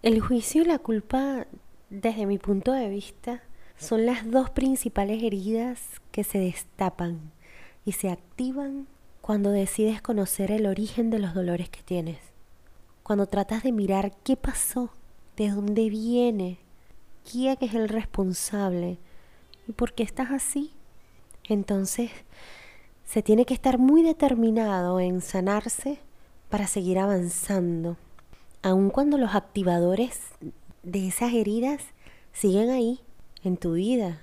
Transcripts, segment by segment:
El juicio y la culpa, desde mi punto de vista, son las dos principales heridas que se destapan y se activan cuando decides conocer el origen de los dolores que tienes. Cuando tratas de mirar qué pasó, de dónde viene, quién es el responsable y por qué estás así. Entonces, se tiene que estar muy determinado en sanarse para seguir avanzando, aun cuando los activadores de esas heridas siguen ahí, en tu vida,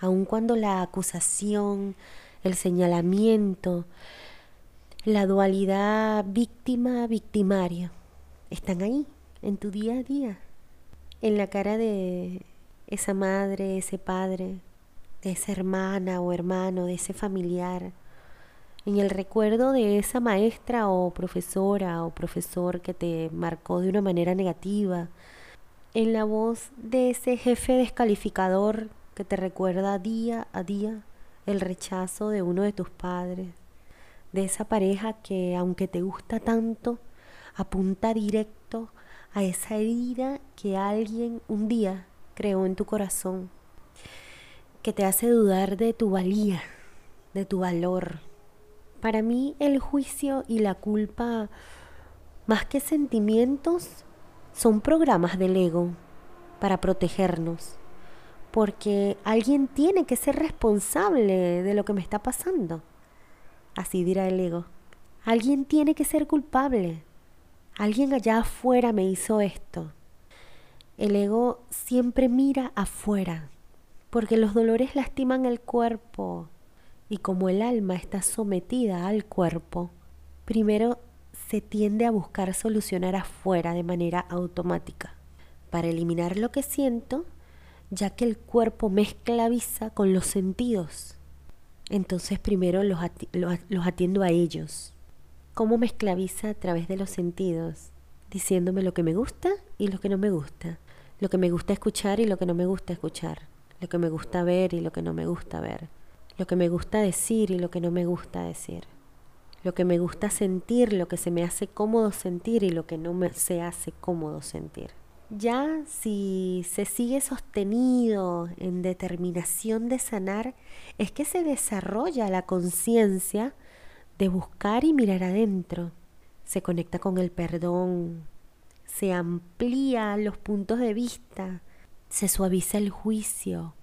aun cuando la acusación, el señalamiento, la dualidad víctima-victimaria están ahí, en tu día a día, en la cara de esa madre, ese padre, de esa hermana o hermano, de ese familiar, en el recuerdo de esa maestra o profesora o profesor que te marcó de una manera negativa, en la voz de ese jefe descalificador que te recuerda día a día el rechazo de uno de tus padres, de esa pareja que aunque te gusta tanto, apunta directo a esa herida que alguien un día creó en tu corazón, que te hace dudar de tu valía, de tu valor, para mí el juicio y la culpa, más que sentimientos, son programas del ego para protegernos. Porque alguien tiene que ser responsable de lo que me está pasando. Así dirá el ego. Alguien tiene que ser culpable. Alguien allá afuera me hizo esto. El ego siempre mira afuera, porque los dolores lastiman el cuerpo, y como el alma está sometida al cuerpo, primero se tiende a buscar solucionar afuera de manera automática, para eliminar lo que siento, ya que el cuerpo me esclaviza con los sentidos. Entonces primero los, los atiendo a ellos. ¿Cómo me esclaviza a través de los sentidos? Diciéndome lo que me gusta y lo que no me gusta. Lo que me gusta escuchar y lo que no me gusta escuchar. Lo que me gusta ver y lo que no me gusta ver lo que me gusta decir y lo que no me gusta decir, lo que me gusta sentir, lo que se me hace cómodo sentir y lo que no me se hace cómodo sentir. Ya si se sigue sostenido en determinación de sanar, es que se desarrolla la conciencia de buscar y mirar adentro. Se conecta con el perdón, se amplía los puntos de vista, se suaviza el juicio,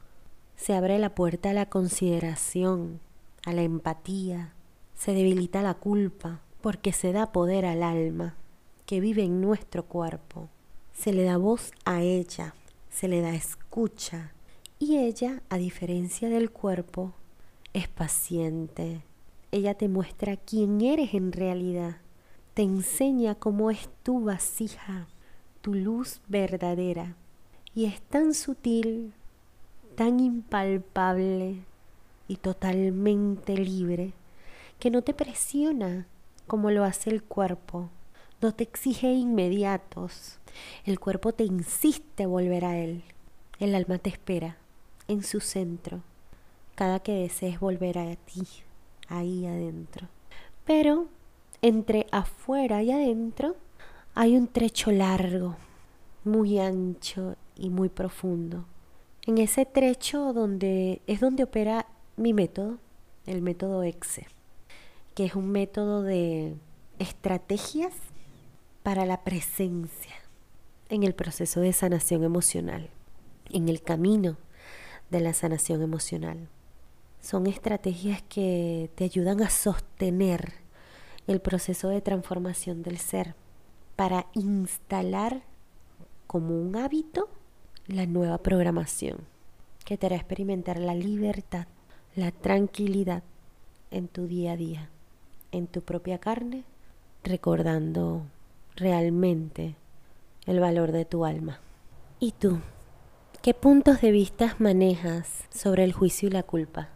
se abre la puerta a la consideración, a la empatía, se debilita la culpa, porque se da poder al alma que vive en nuestro cuerpo. Se le da voz a ella, se le da escucha, y ella, a diferencia del cuerpo, es paciente. Ella te muestra quién eres en realidad, te enseña cómo es tu vasija, tu luz verdadera, y es tan sutil tan impalpable y totalmente libre que no te presiona como lo hace el cuerpo, no te exige inmediatos, el cuerpo te insiste volver a él, el alma te espera en su centro, cada que desees volver a ti, ahí adentro. Pero entre afuera y adentro hay un trecho largo, muy ancho y muy profundo en ese trecho donde es donde opera mi método, el método EXE, que es un método de estrategias para la presencia en el proceso de sanación emocional, en el camino de la sanación emocional. Son estrategias que te ayudan a sostener el proceso de transformación del ser para instalar como un hábito la nueva programación que te hará experimentar la libertad, la tranquilidad en tu día a día, en tu propia carne, recordando realmente el valor de tu alma. ¿Y tú? ¿Qué puntos de vista manejas sobre el juicio y la culpa?